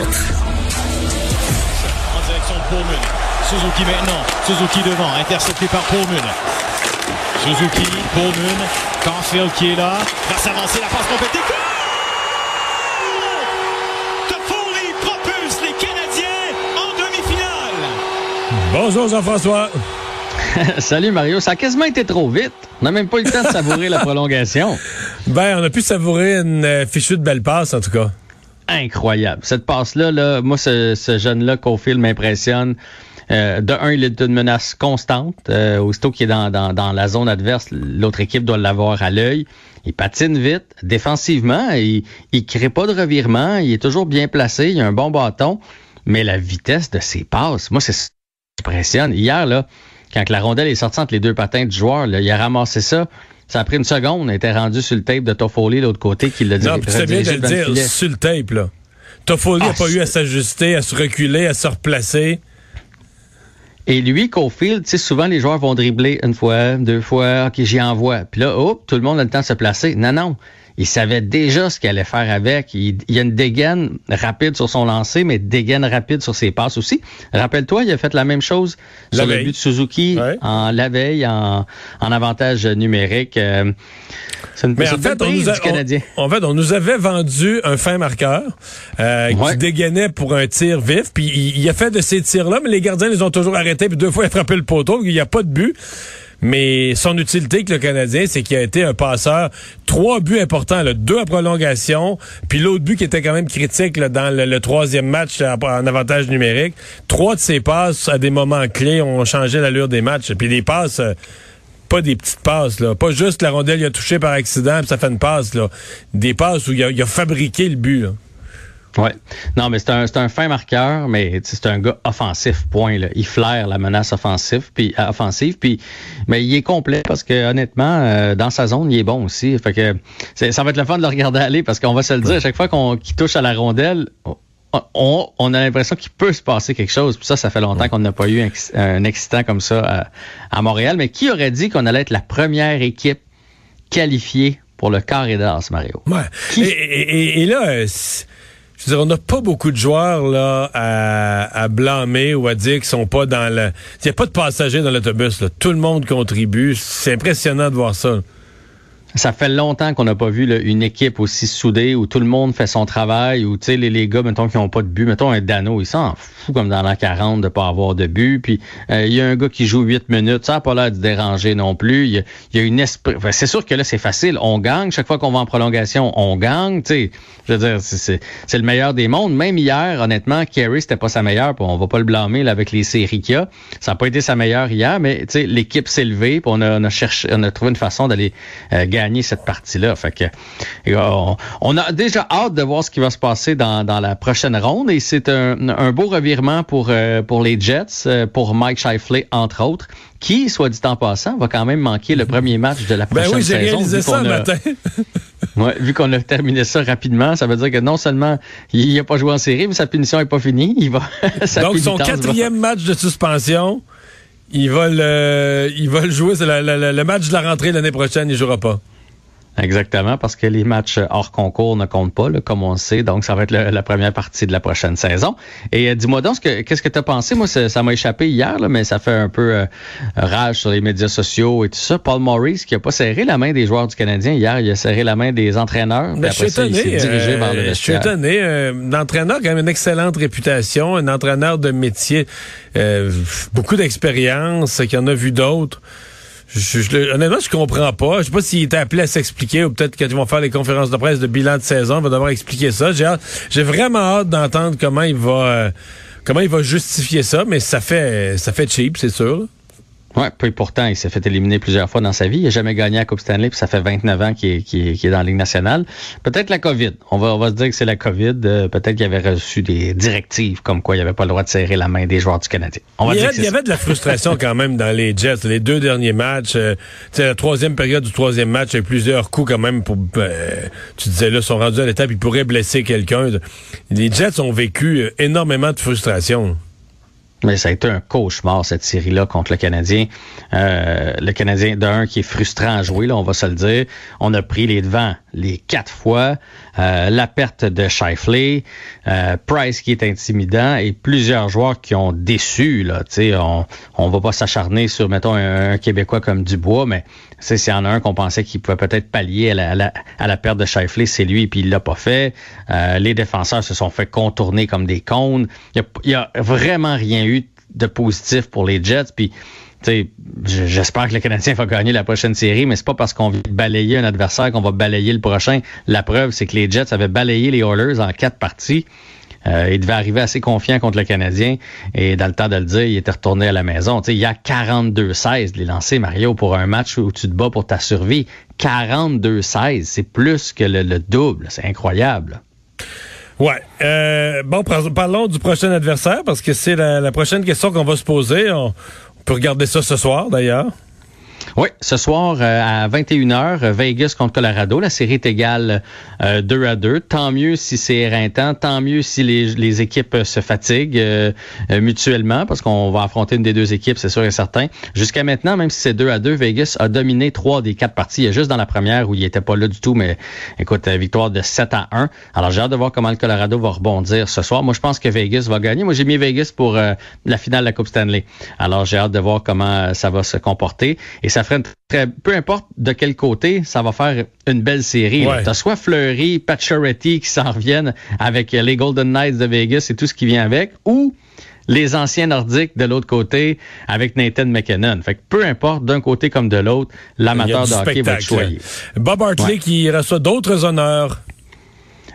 En direction de Pullman. Suzuki maintenant. Suzuki devant, intercepté par Pullman. Suzuki, Pullman, Caulfield qui est là. Va s'avancer, la passe complétée. Toffoli propulse les Canadiens en demi-finale. Bonjour Jean-François. Salut Mario, ça a quasiment été trop vite. On n'a même pas eu le temps de savourer la prolongation. Ben, on a pu savourer une euh, fichue de belle passe, en tout cas. Incroyable. Cette passe-là, là, moi, ce, ce jeune-là, Cofield, m'impressionne. Euh, de un, il est une menace constante. Euh, aussitôt qu'il est dans, dans, dans la zone adverse, l'autre équipe doit l'avoir à l'œil. Il patine vite. Défensivement, il ne crée pas de revirement. Il est toujours bien placé. Il a un bon bâton. Mais la vitesse de ses passes, moi, c'est m'impressionne. Hier, là, quand la rondelle est sortie entre les deux patins du joueur, là, il a ramassé ça. Ça a pris une seconde. Il était rendu sur le tape de Toffoli, de l'autre côté, qui l'a dit. Non, puis c'est bien de le dire sur le tape, là. Toffoli n'a Ah, pas eu à s'ajuster, à se reculer, à se replacer. Et lui, Cofield, tu sais, souvent les joueurs vont dribbler une fois, deux fois, ok, j'y envoie. Puis là, hop, tout le monde a le temps de se placer. Non, non. Il savait déjà ce qu'il allait faire avec. Il, il a une dégaine rapide sur son lancer, mais dégaine rapide sur ses passes aussi. Rappelle-toi, il a fait la même chose La sur veille. le but de Suzuki Ouais. en la veille, en, en avantage numérique. Euh, c'est une, Mais en fait, on nous, a, du Canadien. on- en fait, on nous avait vendu un fin marqueur euh, Ouais. qui dégainait pour un tir vif. Puis il, il a fait de ces tirs-là, mais les gardiens les ont toujours arrêtés. Puis deux fois, il a frappé le poteau. Il n'y a pas de but. Mais son utilité avec le Canadien, c'est qu'il a été un passeur. Trois buts importants, là, deux à prolongation, puis l'autre but qui était quand même critique dans le, troisième match en avantage numérique. Trois de ses passes à des moments clés ont changé l'allure des matchs. Puis des passes... euh, pas des petites passes, là. Pas juste la rondelle il a touché par accident puis ça fait une passe, là. Des passes où il a, il a fabriqué le but, là. Ouais. Non, mais c'est un, c'est un fin marqueur, mais c'est un gars offensif, point. Là. Il flaire la menace offensive, puis euh, offensive, puis mais il est complet parce que honnêtement, euh, dans sa zone, il est bon aussi. Fait que c'est- ça va être le fun de le regarder aller parce qu'on va se le dire, à chaque fois qu'on qu'il touche à la rondelle, on, on a l'impression qu'il peut se passer quelque chose. Puis ça, ça fait longtemps qu'on n'a pas eu un, ex- un excitant comme ça à, à Montréal. Mais qui aurait dit qu'on allait être la première équipe qualifiée pour le carré d'as, Mario? Ouais. Qui- Et, et- et- là, euh, je veux dire, on n'a pas beaucoup de joueurs là à, blâmer ou à dire qu'ils sont pas dans le. Il n'y a pas de passagers dans l'autobus. Tout le monde contribue. C'est impressionnant de voir ça. Ça fait longtemps qu'on n'a pas vu là, une équipe aussi soudée où tout le monde fait son travail, où les, les gars, mettons, qui n'ont pas de but, mettons un Dano, il s'en fout comme dans la 40 de pas avoir de but. Puis euh, il y a un gars qui joue 8 minutes, ça n'a pas l'air de déranger non plus. Il y a, y a une esprit. c'est sûr que là, c'est facile. On gagne. Chaque fois qu'on va en prolongation, on gagne. Tu sais, je veux dire, c'est- le meilleur des mondes. Même hier, honnêtement, Kerry, c'était pas sa meilleure. On va pas le blâmer là, avec les séries qu'il y a. Ça n'a pas été sa meilleure hier, mais l'équipe s'est levée, puis on a, on a cherché, on a trouvé une façon d'aller euh, gagner cette partie-là. Fait que euh, on, on a déjà hâte de voir ce qui va se passer dans, dans la prochaine ronde. Et c'est un, un beau revirement pour euh, pour les Jets, euh, pour Mike Shifley entre autres, qui, soit dit en passant, va quand même manquer le premier match de la Ben prochaine oui, j'ai saison. réalisé ça a- matin. Ouais, vu qu'on a terminé ça rapidement, ça veut dire que non seulement il n'a pas joué en série, mais sa punition n'est pas finie. Il va. sa Donc, son va- quatrième match de suspension, il va le, il va le jouer. Le match de la rentrée l'année prochaine, il jouera pas. Exactement, parce que les matchs hors concours ne comptent pas, là, comme on le sait. Donc, ça va être le- la première partie de la prochaine saison. Et euh, dis-moi donc, ce que- qu'est-ce que tu as pensé? Moi, ça m'a échappé hier, là, mais ça fait un peu euh, rage sur les médias sociaux et tout ça. Paul Maurice, qui a pas serré la main des joueurs du Canadien hier, il a serré la main des entraîneurs. Ben, je suis après ça, il étonné. dirigé euh, vers le je suis étonné. Euh, L'entraîneur a quand même une excellente réputation, un entraîneur de métier, euh, beaucoup d'expérience, qui en a vu d'autres. Je, je, honnêtement, je comprends pas. Je sais pas s'il était appelé à s'expliquer ou peut-être quand ils vont faire les conférences de presse de bilan de saison, il va devoir expliquer ça. J'ai vraiment hâte d'entendre comment il va euh, comment il va justifier ça, mais ça fait ça fait cheap, c'est sûr. Oui, puis pourtant, il s'est fait éliminer plusieurs fois dans sa vie. Il n'a jamais gagné à Coupe Stanley, puis ça fait 29 ans qu'il est, est, dans la Ligue nationale. Peut-être la COVID. On va, on va se dire que c'est la COVID. Euh, peut-être qu'il avait reçu des directives comme quoi il n'avait pas le droit de serrer la main des joueurs du Canadien. On va il, y, avait, il y avait de la frustration quand même dans les Jets. Les deux derniers matchs, euh, la troisième période du troisième match, il y a plusieurs coups quand même pour... Euh, tu disais là, sont rendus à l'étape, ils pourraient blesser quelqu'un. Les Jets ont vécu euh, énormément de frustration. Mais ça a été un cauchemar, cette série-là, contre le Canadien. Euh, le Canadien, d'un, qui est frustrant à jouer, là, on va se le dire. On a pris les devants les quatre fois. Euh, la perte de Shifley, euh, Price qui est intimidant et plusieurs joueurs qui ont déçu. Là, on on va pas s'acharner sur, mettons, un, Québécois comme Dubois, mais s'il y en a un qu'on pensait qu'il pouvait peut-être pallier à la, à la, perte de Shifley, c'est lui, puis il l'a pas fait. Euh, les défenseurs se sont fait contourner comme des cônes. Il y a, a vraiment rien eu de positif pour les Jets. Puis j'espère que le Canadien va gagner la prochaine série, mais c'est pas parce qu'on vient balayer un adversaire qu'on va balayer le prochain. La preuve, c'est que les Jets avaient balayé les Oilers en quatre parties. Euh, il devait arriver assez confiant contre le Canadien. Et dans le temps de le dire, il était retourné à la maison. il y a 42-16 les lancers, Mario, pour un match où tu te bats pour ta survie. 42-16, c'est plus que le, double. C'est incroyable. Ouais. Euh, bon, parlons du prochain adversaire parce que c'est la, prochaine question qu'on va se poser. On peut regarder ça ce soir, d'ailleurs. Oui, ce soir euh, à 21h, euh, Vegas contre Colorado. La série est égale 2 euh, à 2. Tant mieux si c'est éreintant, tant mieux si les, les équipes se fatiguent mutuellement, parce qu'on va affronter une des deux équipes, c'est sûr et certain. Jusqu'à maintenant, même si c'est 2 à 2, Vegas a dominé trois des quatre parties. Il y a juste dans la première où il était pas là du tout, mais écoute, victoire de 7 à 1. Alors j'ai hâte de voir comment le Colorado va rebondir ce soir. Moi, je pense que Vegas va gagner. Moi, j'ai mis Vegas pour la finale de la Coupe Stanley. Alors j'ai hâte de voir comment ça va se comporter. Ça ferait très, peu importe de quel côté, ça va faire une belle série. Tu as soit Fleury, Pacioretty qui s'en reviennent avec les Golden Knights de Vegas et tout ce qui vient avec, ou les anciens nordiques de l'autre côté avec Nathan McKinnon. Fait que peu importe d'un côté comme de l'autre, l'amateur de hockey va être choyé. Bob Hartley qui reçoit d'autres honneurs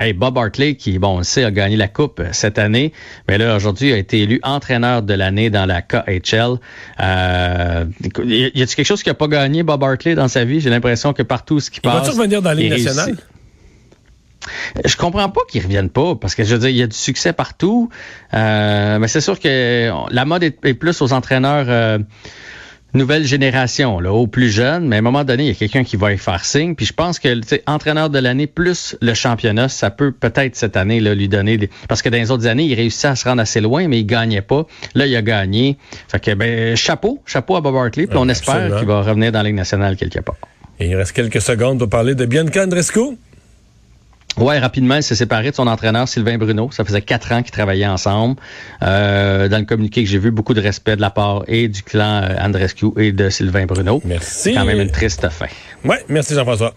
Hey, Bob Hartley, qui, bon, on le sait, a gagné la Coupe cette année, mais là, aujourd'hui, a été élu entraîneur de l'année dans la KHL. Euh, y a-t-il quelque chose qui n'a pas gagné, Bob Hartley, dans sa vie? J'ai l'impression que partout ce qui passe... Va-tu revenir dans la Ligue nationale? Je comprends pas qu'ils reviennent pas parce que je veux dire il y a du succès partout, euh, mais c'est sûr que la mode est, plus aux entraîneurs euh, nouvelle génération, là, aux plus jeunes, mais à un moment donné, il y a quelqu'un qui va y faire signe. Puis je pense que entraîneur de l'année plus le championnat, ça peut peut-être cette année là, lui donner des... Parce que dans les autres années, il réussissait à se rendre assez loin, mais il gagnait pas. Là, il a gagné. Fait que ben chapeau, chapeau à Bob Hartley, puis on espère qu'il va revenir dans la Ligue nationale quelque part. Et il reste quelques secondes pour parler de Bianca Andrescu. Ouais, rapidement, il s'est séparé de son entraîneur Sylvain Bruno. Ça faisait quatre ans qu'ils travaillaient ensemble. Euh, dans le communiqué que j'ai vu, beaucoup de respect de la part et du clan euh, Andrescu et de Sylvain Bruno. Merci. C'est quand même une triste fin. Ouais, merci Jean-François.